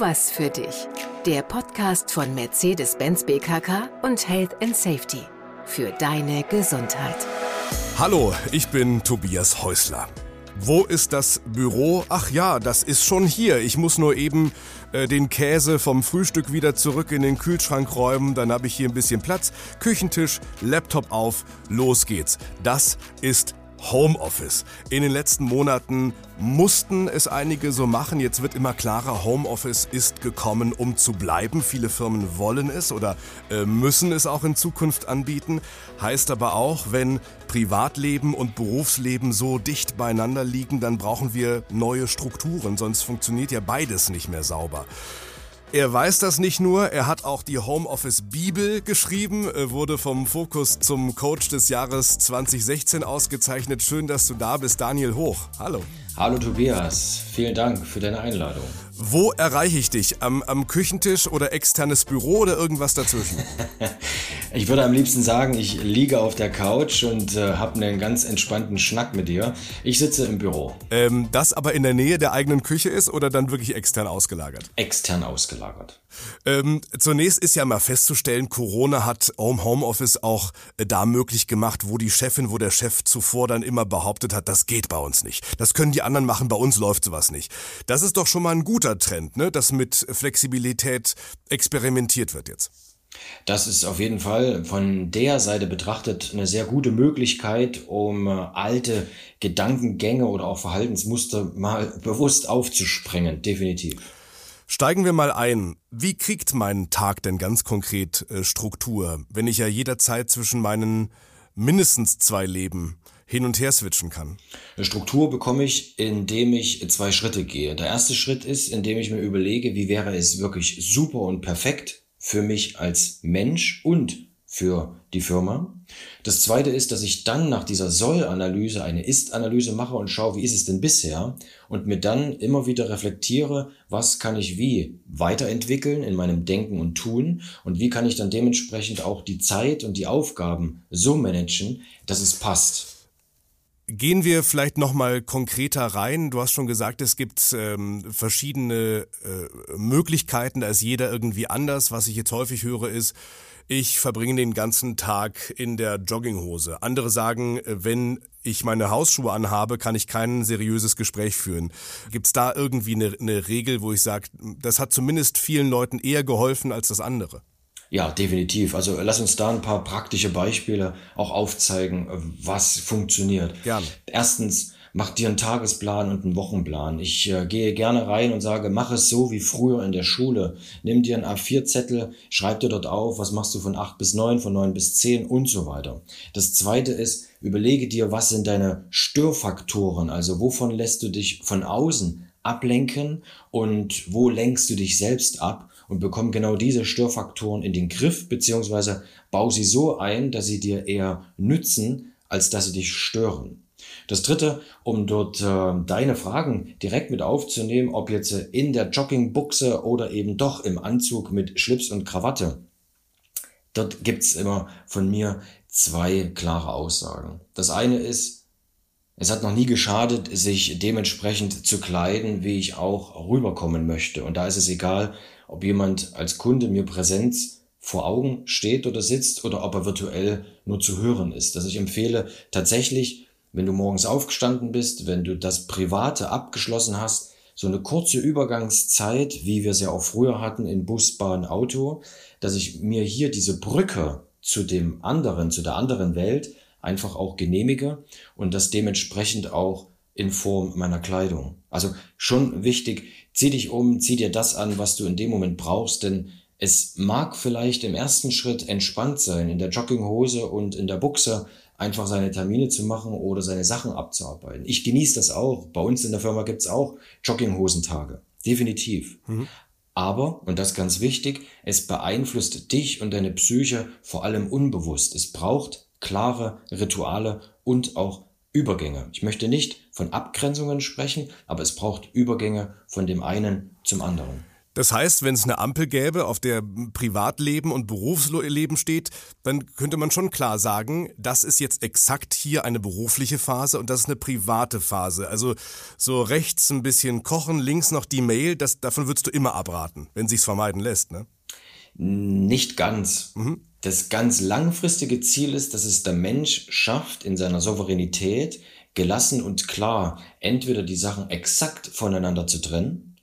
was für dich. Der Podcast von Mercedes-Benz BKK und Health and Safety. Für deine Gesundheit. Hallo, ich bin Tobias Häusler. Wo ist das Büro? Ach ja, das ist schon hier. Ich muss nur eben äh, den Käse vom Frühstück wieder zurück in den Kühlschrank räumen. Dann habe ich hier ein bisschen Platz. Küchentisch, Laptop auf, los geht's. Das ist Homeoffice. In den letzten Monaten mussten es einige so machen. Jetzt wird immer klarer, Homeoffice ist gekommen, um zu bleiben. Viele Firmen wollen es oder äh, müssen es auch in Zukunft anbieten. Heißt aber auch, wenn Privatleben und Berufsleben so dicht beieinander liegen, dann brauchen wir neue Strukturen, sonst funktioniert ja beides nicht mehr sauber. Er weiß das nicht nur, er hat auch die Homeoffice Bibel geschrieben, wurde vom Fokus zum Coach des Jahres 2016 ausgezeichnet. Schön, dass du da bist, Daniel Hoch. Hallo. Hallo Tobias, vielen Dank für deine Einladung. Wo erreiche ich dich? Am, am Küchentisch oder externes Büro oder irgendwas dazwischen? ich würde am liebsten sagen, ich liege auf der Couch und äh, habe einen ganz entspannten Schnack mit dir. Ich sitze im Büro. Ähm, das aber in der Nähe der eigenen Küche ist oder dann wirklich extern ausgelagert? Extern ausgelagert. Ähm, zunächst ist ja mal festzustellen, Corona hat Home Homeoffice auch äh, da möglich gemacht, wo die Chefin, wo der Chef zuvor dann immer behauptet hat, das geht bei uns nicht. Das können die anderen machen, bei uns läuft sowas nicht. Das ist doch schon mal ein guter Trend, ne? dass mit Flexibilität experimentiert wird jetzt. Das ist auf jeden Fall von der Seite betrachtet eine sehr gute Möglichkeit, um äh, alte Gedankengänge oder auch Verhaltensmuster mal bewusst aufzusprengen, definitiv. Steigen wir mal ein. Wie kriegt mein Tag denn ganz konkret äh, Struktur, wenn ich ja jederzeit zwischen meinen mindestens zwei Leben hin und her switchen kann? Eine Struktur bekomme ich, indem ich zwei Schritte gehe. Der erste Schritt ist, indem ich mir überlege, wie wäre es wirklich super und perfekt für mich als Mensch und für die Firma. Das zweite ist, dass ich dann nach dieser Soll-Analyse eine Ist-Analyse mache und schaue, wie ist es denn bisher und mir dann immer wieder reflektiere, was kann ich wie weiterentwickeln in meinem Denken und Tun und wie kann ich dann dementsprechend auch die Zeit und die Aufgaben so managen, dass es passt. Gehen wir vielleicht noch mal konkreter rein. Du hast schon gesagt, es gibt ähm, verschiedene äh, Möglichkeiten, da ist jeder irgendwie anders. Was ich jetzt häufig höre, ist, ich verbringe den ganzen Tag in der Jogginghose. Andere sagen, wenn ich meine Hausschuhe anhabe, kann ich kein seriöses Gespräch führen. Gibt es da irgendwie eine, eine Regel, wo ich sage, das hat zumindest vielen Leuten eher geholfen als das andere? Ja, definitiv. Also lass uns da ein paar praktische Beispiele auch aufzeigen, was funktioniert. Gerne. Erstens, mach dir einen Tagesplan und einen Wochenplan. Ich äh, gehe gerne rein und sage, mach es so wie früher in der Schule. Nimm dir einen A4-Zettel, schreib dir dort auf, was machst du von 8 bis 9, von 9 bis 10 und so weiter. Das zweite ist, überlege dir, was sind deine Störfaktoren, also wovon lässt du dich von außen ablenken und wo lenkst du dich selbst ab und bekomm genau diese Störfaktoren in den Griff, beziehungsweise bau sie so ein, dass sie dir eher nützen, als dass sie dich stören. Das dritte, um dort äh, deine Fragen direkt mit aufzunehmen, ob jetzt in der Joggingbuchse oder eben doch im Anzug mit Schlips und Krawatte. Dort gibt's immer von mir zwei klare Aussagen. Das eine ist, es hat noch nie geschadet, sich dementsprechend zu kleiden, wie ich auch rüberkommen möchte. Und da ist es egal, ob jemand als Kunde mir Präsenz vor Augen steht oder sitzt oder ob er virtuell nur zu hören ist. Dass ich empfehle, tatsächlich, wenn du morgens aufgestanden bist, wenn du das Private abgeschlossen hast, so eine kurze Übergangszeit, wie wir es ja auch früher hatten in Bus, Bahn, Auto, dass ich mir hier diese Brücke zu dem anderen, zu der anderen Welt einfach auch genehmige und das dementsprechend auch in Form meiner Kleidung. Also schon wichtig, zieh dich um, zieh dir das an, was du in dem Moment brauchst, denn es mag vielleicht im ersten Schritt entspannt sein, in der Jogginghose und in der Buchse einfach seine Termine zu machen oder seine Sachen abzuarbeiten. Ich genieße das auch. Bei uns in der Firma gibt's auch Jogginghosentage. Definitiv. Mhm. Aber, und das ganz wichtig, es beeinflusst dich und deine Psyche vor allem unbewusst. Es braucht klare Rituale und auch Übergänge. Ich möchte nicht von Abgrenzungen sprechen, aber es braucht Übergänge von dem einen zum anderen. Das heißt, wenn es eine Ampel gäbe, auf der Privatleben und Berufsleben steht, dann könnte man schon klar sagen, das ist jetzt exakt hier eine berufliche Phase und das ist eine private Phase. Also so rechts ein bisschen kochen, links noch die Mail, das, davon würdest du immer abraten, wenn sich's vermeiden lässt, ne? Nicht ganz. Mhm. Das ganz langfristige Ziel ist, dass es der Mensch schafft, in seiner Souveränität gelassen und klar entweder die Sachen exakt voneinander zu trennen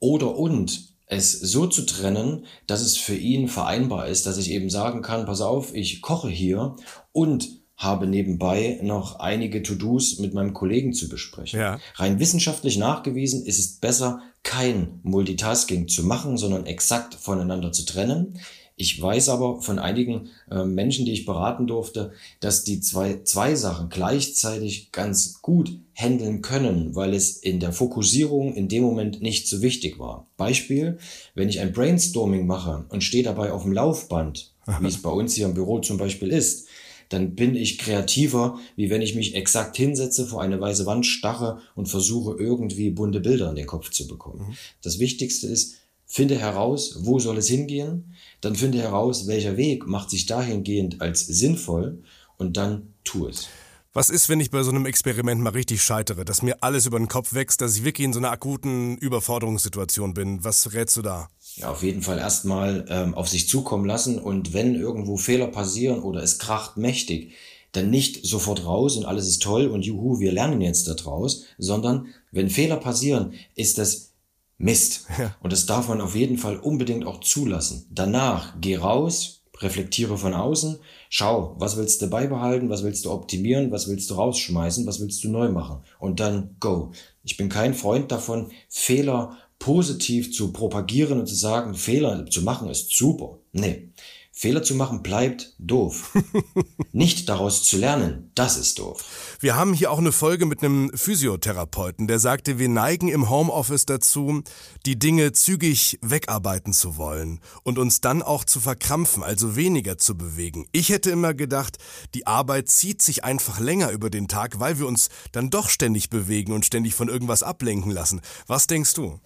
oder und es so zu trennen, dass es für ihn vereinbar ist, dass ich eben sagen kann, pass auf, ich koche hier und habe nebenbei noch einige To-Dos mit meinem Kollegen zu besprechen. Ja. Rein wissenschaftlich nachgewiesen ist es besser, kein Multitasking zu machen, sondern exakt voneinander zu trennen. Ich weiß aber von einigen äh, Menschen, die ich beraten durfte, dass die zwei, zwei Sachen gleichzeitig ganz gut handeln können, weil es in der Fokussierung in dem Moment nicht so wichtig war. Beispiel, wenn ich ein Brainstorming mache und stehe dabei auf dem Laufband, wie es bei uns hier im Büro zum Beispiel ist, dann bin ich kreativer, wie wenn ich mich exakt hinsetze, vor eine weiße Wand starre und versuche irgendwie bunte Bilder in den Kopf zu bekommen. Mhm. Das Wichtigste ist, finde heraus, wo soll es hingehen, dann finde heraus, welcher Weg macht sich dahingehend als sinnvoll und dann tu es. Was ist, wenn ich bei so einem Experiment mal richtig scheitere, dass mir alles über den Kopf wächst, dass ich wirklich in so einer akuten Überforderungssituation bin? Was rätst du da? Ja, auf jeden Fall erstmal ähm, auf sich zukommen lassen und wenn irgendwo Fehler passieren oder es kracht mächtig, dann nicht sofort raus und alles ist toll und juhu, wir lernen jetzt daraus, sondern wenn Fehler passieren, ist das Mist. Ja. Und das darf man auf jeden Fall unbedingt auch zulassen. Danach geh raus, reflektiere von außen, schau, was willst du beibehalten, was willst du optimieren, was willst du rausschmeißen, was willst du neu machen und dann go. Ich bin kein Freund davon, Fehler positiv zu propagieren und zu sagen, Fehler zu machen ist super. Nee. Fehler zu machen bleibt doof. Nicht daraus zu lernen, das ist doof. Wir haben hier auch eine Folge mit einem Physiotherapeuten, der sagte, wir neigen im Homeoffice dazu, die Dinge zügig wegarbeiten zu wollen und uns dann auch zu verkrampfen, also weniger zu bewegen. Ich hätte immer gedacht, die Arbeit zieht sich einfach länger über den Tag, weil wir uns dann doch ständig bewegen und ständig von irgendwas ablenken lassen. Was denkst du?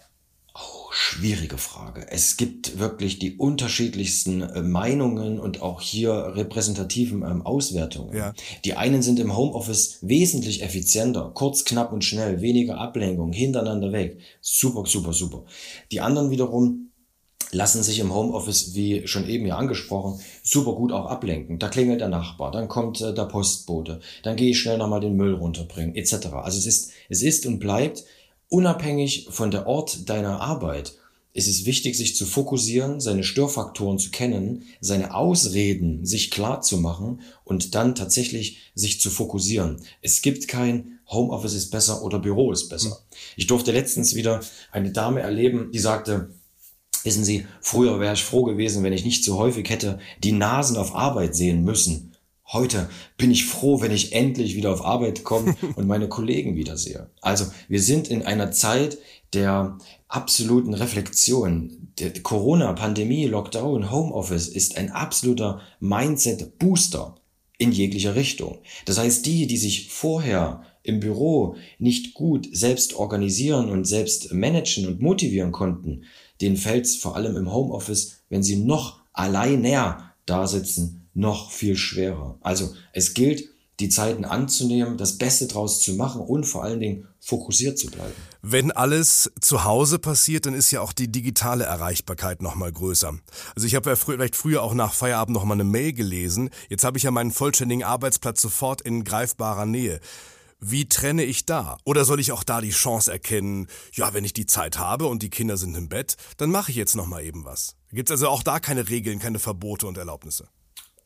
Oh, schwierige Frage. Es gibt wirklich die unterschiedlichsten äh, Meinungen und auch hier repräsentativen ähm, Auswertungen. Ja. Die einen sind im Homeoffice wesentlich effizienter, kurz, knapp und schnell, weniger Ablenkung, hintereinander weg. Super, super, super. Die anderen wiederum lassen sich im Homeoffice, wie schon eben ja angesprochen, super gut auch ablenken. Da klingelt der Nachbar, dann kommt äh, der Postbote, dann gehe ich schnell nochmal den Müll runterbringen, etc. Also es ist, es ist und bleibt Unabhängig von der Ort deiner Arbeit ist es wichtig, sich zu fokussieren, seine Störfaktoren zu kennen, seine Ausreden sich klar zu machen und dann tatsächlich sich zu fokussieren. Es gibt kein Homeoffice ist besser oder Büro ist besser. Hm. Ich durfte letztens wieder eine Dame erleben, die sagte, wissen Sie, früher wäre ich froh gewesen, wenn ich nicht so häufig hätte die Nasen auf Arbeit sehen müssen. Heute bin ich froh, wenn ich endlich wieder auf Arbeit komme und meine Kollegen wiedersehe. Also wir sind in einer Zeit der absoluten Reflexion. Der Corona, Pandemie, Lockdown, Homeoffice ist ein absoluter Mindset-Booster in jeglicher Richtung. Das heißt, die, die sich vorher im Büro nicht gut selbst organisieren und selbst managen und motivieren konnten, denen fällt es vor allem im Homeoffice, wenn sie noch alleiner da sitzen, noch viel schwerer. Also es gilt, die Zeiten anzunehmen, das Beste draus zu machen und vor allen Dingen fokussiert zu bleiben. Wenn alles zu Hause passiert, dann ist ja auch die digitale Erreichbarkeit noch mal größer. Also ich habe ja frü vielleicht früher auch nach Feierabend noch mal eine Mail gelesen. Jetzt habe ich ja meinen vollständigen Arbeitsplatz sofort in greifbarer Nähe. Wie trenne ich da? Oder soll ich auch da die Chance erkennen, ja, wenn ich die Zeit habe und die Kinder sind im Bett, dann mache ich jetzt noch mal eben was. Gibt es also auch da keine Regeln, keine Verbote und Erlaubnisse?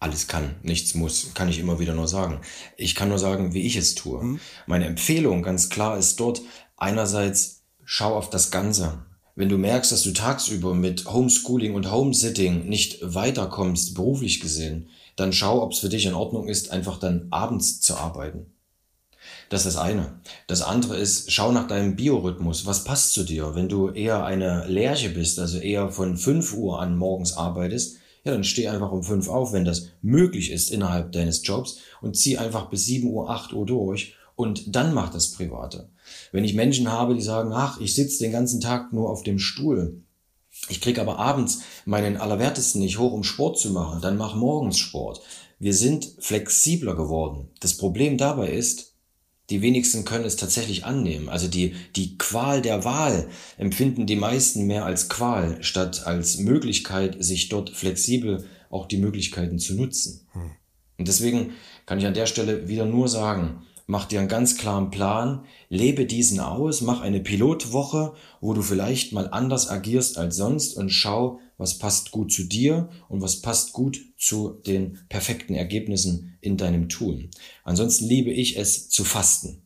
Alles kann, nichts muss, kann ich immer wieder nur sagen. Ich kann nur sagen, wie ich es tue. Mhm. Meine Empfehlung ganz klar ist dort einerseits, schau auf das Ganze. Wenn du merkst, dass du tagsüber mit Homeschooling und Homesitting nicht weiterkommst, beruflich gesehen, dann schau, ob es für dich in Ordnung ist, einfach dann abends zu arbeiten. Das ist das eine. Das andere ist, schau nach deinem Biorhythmus. Was passt zu dir? Wenn du eher eine Lerche bist, also eher von 5 Uhr an morgens arbeitest, ja, dann steh einfach um fünf auf, wenn das möglich ist innerhalb deines Jobs und zieh einfach bis sieben Uhr, acht Uhr durch und dann mach das Private. Wenn ich Menschen habe, die sagen, ach, ich sitze den ganzen Tag nur auf dem Stuhl, Ich kriege aber abends meinen Allerwertesten nicht hoch, um Sport zu machen. Dann mach morgens Sport. Wir sind flexibler geworden. Das Problem dabei ist, die wenigsten können es tatsächlich annehmen. Also die, die Qual der Wahl empfinden die meisten mehr als Qual, statt als Möglichkeit, sich dort flexibel auch die Möglichkeiten zu nutzen. Hm. Und deswegen kann ich an der Stelle wieder nur sagen, mach dir einen ganz klaren Plan, lebe diesen aus, mach eine Pilotwoche, wo du vielleicht mal anders agierst als sonst und schau, was passt gut zu dir und was passt gut zu den perfekten Ergebnissen in deinem Tun. Ansonsten liebe ich es zu fasten.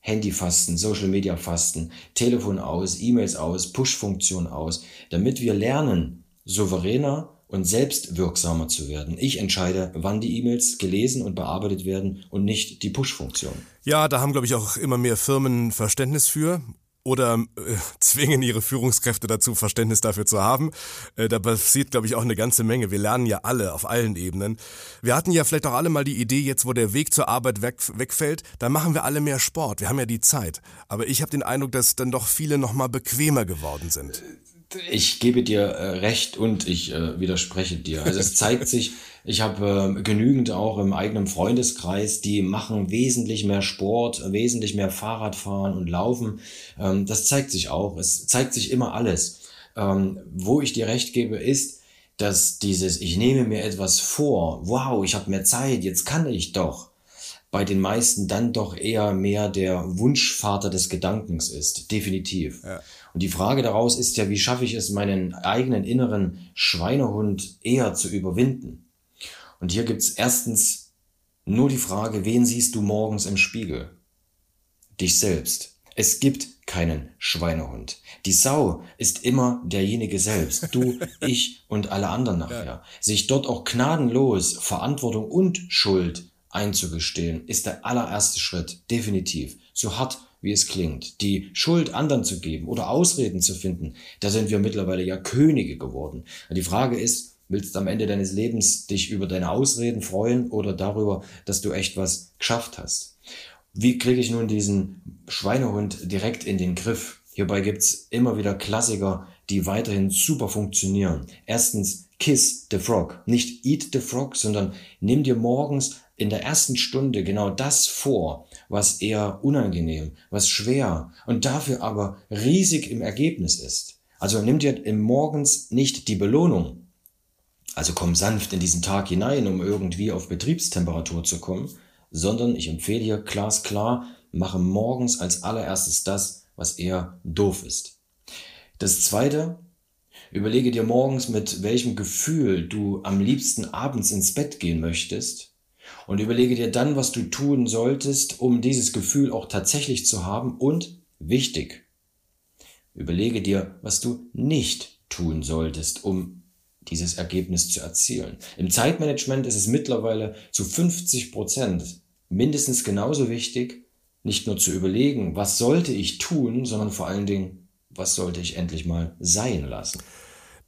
Handyfasten, Social Media Fasten, Telefon aus, E-Mails aus, Push-Funktion aus, damit wir lernen, souveräner und selbstwirksamer zu werden. Ich entscheide, wann die E-Mails gelesen und bearbeitet werden und nicht die Push-Funktion. Ja, da haben, glaube ich, auch immer mehr Firmen Verständnis für oder äh, zwingen ihre Führungskräfte dazu, Verständnis dafür zu haben. Äh, da passiert, glaube ich, auch eine ganze Menge. Wir lernen ja alle auf allen Ebenen. Wir hatten ja vielleicht auch alle mal die Idee, jetzt wo der Weg zur Arbeit weg, wegfällt, dann machen wir alle mehr Sport. Wir haben ja die Zeit. Aber ich habe den Eindruck, dass dann doch viele noch mal bequemer geworden sind. Ich gebe dir äh, recht und ich äh, widerspreche dir. Also es zeigt sich, ich habe äh, genügend auch im eigenen Freundeskreis, die machen wesentlich mehr Sport, wesentlich mehr Fahrradfahren und Laufen. Ähm, das zeigt sich auch. Es zeigt sich immer alles. Ähm, wo ich dir recht gebe, ist, dass dieses, ich nehme mir etwas vor, wow, ich habe mehr Zeit, jetzt kann ich doch bei den meisten dann doch eher mehr der Wunschvater des Gedankens ist. Definitiv. Ja. Und die Frage daraus ist ja, wie schaffe ich es, meinen eigenen inneren Schweinehund eher zu überwinden? Und hier gibt's erstens nur die Frage, wen siehst du morgens im Spiegel? Dich selbst. Es gibt keinen Schweinehund. Die Sau ist immer derjenige selbst. Du, ich und alle anderen nachher. Sich dort auch gnadenlos Verantwortung und Schuld einzugestehen, ist der allererste Schritt. Definitiv. So hart wie es klingt, die Schuld anderen zu geben oder Ausreden zu finden, da sind wir mittlerweile ja Könige geworden. Die Frage ist, willst du am Ende deines Lebens dich über deine Ausreden freuen oder darüber, dass du echt was geschafft hast? Wie kriege ich nun diesen Schweinehund direkt in den Griff? Hierbei gibt's immer wieder Klassiker, die weiterhin super funktionieren. Erstens, Kiss the Frog. Nicht Eat the Frog, sondern nimm dir morgens in der ersten Stunde genau das vor, was eher unangenehm, was schwer und dafür aber riesig im Ergebnis ist. Also nimm dir im Morgens nicht die Belohnung. Also komm sanft in diesen Tag hinein, um irgendwie auf Betriebstemperatur zu kommen, sondern ich empfehle hier glasklar, mache morgens als allererstes das, was eher doof ist. Das zweite, überlege dir morgens, mit welchem Gefühl du am liebsten abends ins Bett gehen möchtest und überlege dir dann, was du tun solltest, um dieses Gefühl auch tatsächlich zu haben. Und wichtig, überlege dir, was du nicht tun solltest, um dieses Ergebnis zu erzielen. Im Zeitmanagement ist es mittlerweile zu 50 Prozent mindestens genauso wichtig, nicht nur zu überlegen, was sollte ich tun, sondern vor allen Dingen, was sollte ich endlich mal sein lassen.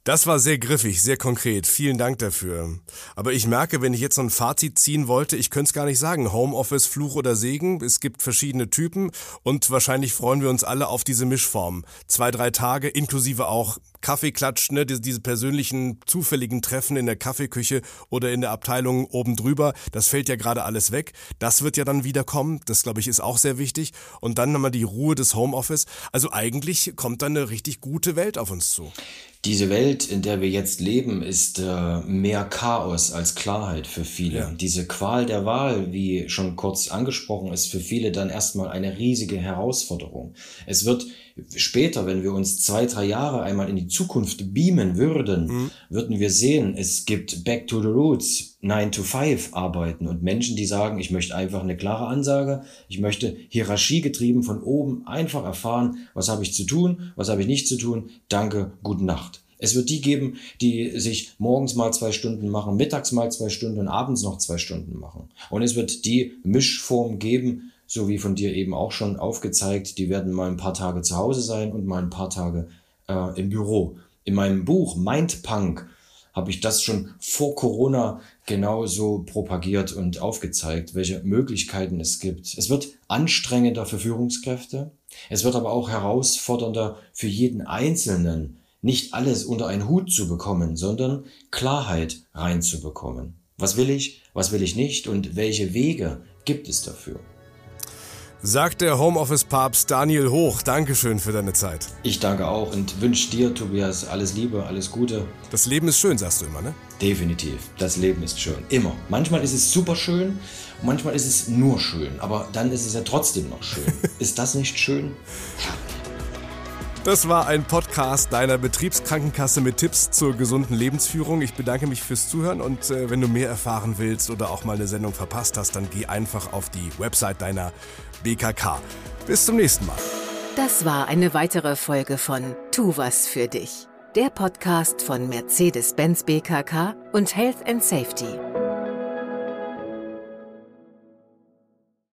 Das war sehr griffig, sehr konkret. Vielen Dank dafür. Aber ich merke, wenn ich jetzt so ein Fazit ziehen wollte, ich könnte es gar nicht sagen. Homeoffice, Fluch oder Segen. Es gibt verschiedene Typen und wahrscheinlich freuen wir uns alle auf diese Mischform. Zwei, drei Tage, inklusive auch Kaffeeklatsch, ne, diese, persönlichen, zufälligen Treffen in der Kaffeeküche oder in der Abteilung oben drüber. Das fällt ja gerade alles weg. Das wird ja dann wieder kommen. Das, glaube ich, ist auch sehr wichtig. Und dann nochmal die Ruhe des Homeoffice. Also eigentlich kommt da eine richtig gute Welt auf uns zu. Diese Welt, in der wir jetzt leben, ist äh, mehr Chaos als Klarheit für viele. Ja. Diese Qual der Wahl, wie schon kurz angesprochen, ist für viele dann erstmal eine riesige Herausforderung. Es wird später, wenn wir uns zwei, drei Jahre einmal in die Zukunft beamen würden, mhm. würden wir sehen, es gibt Back to the Roots, 9 to 5 arbeiten und Menschen, die sagen, ich möchte einfach eine klare Ansage, ich möchte hierarchiegetrieben von oben einfach erfahren, was habe ich zu tun, was habe ich nicht zu tun, danke, gute Nacht. Es wird die geben, die sich morgens mal zwei Stunden machen, mittags mal zwei Stunden und abends noch zwei Stunden machen. Und es wird die Mischform geben, so wie von dir eben auch schon aufgezeigt, die werden mal ein paar Tage zu Hause sein und mal ein paar Tage äh, im Büro. In meinem Buch Mindpunk habe ich das schon vor Corona genauso propagiert und aufgezeigt, welche Möglichkeiten es gibt. Es wird anstrengender für Führungskräfte, es wird aber auch herausfordernder für jeden Einzelnen, nicht alles unter einen Hut zu bekommen, sondern Klarheit reinzubekommen. Was will ich, was will ich nicht und welche Wege gibt es dafür? Sagt der Homeoffice-Papst Daniel Hoch. Dankeschön für deine Zeit. Ich danke auch und wünsche dir, Tobias, alles Liebe, alles Gute. Das Leben ist schön, sagst du immer, ne? Definitiv. Das Leben ist schön. Immer. Manchmal ist es super schön, manchmal ist es nur schön. Aber dann ist es ja trotzdem noch schön. ist das nicht schön? Das war ein Podcast deiner Betriebskrankenkasse mit Tipps zur gesunden Lebensführung. Ich bedanke mich fürs Zuhören und äh, wenn du mehr erfahren willst oder auch mal eine Sendung verpasst hast, dann geh einfach auf die Website deiner BKK. Bis zum nächsten Mal. Das war eine weitere Folge von Tu was für dich. Der Podcast von Mercedes-Benz BKK und Health and Safety.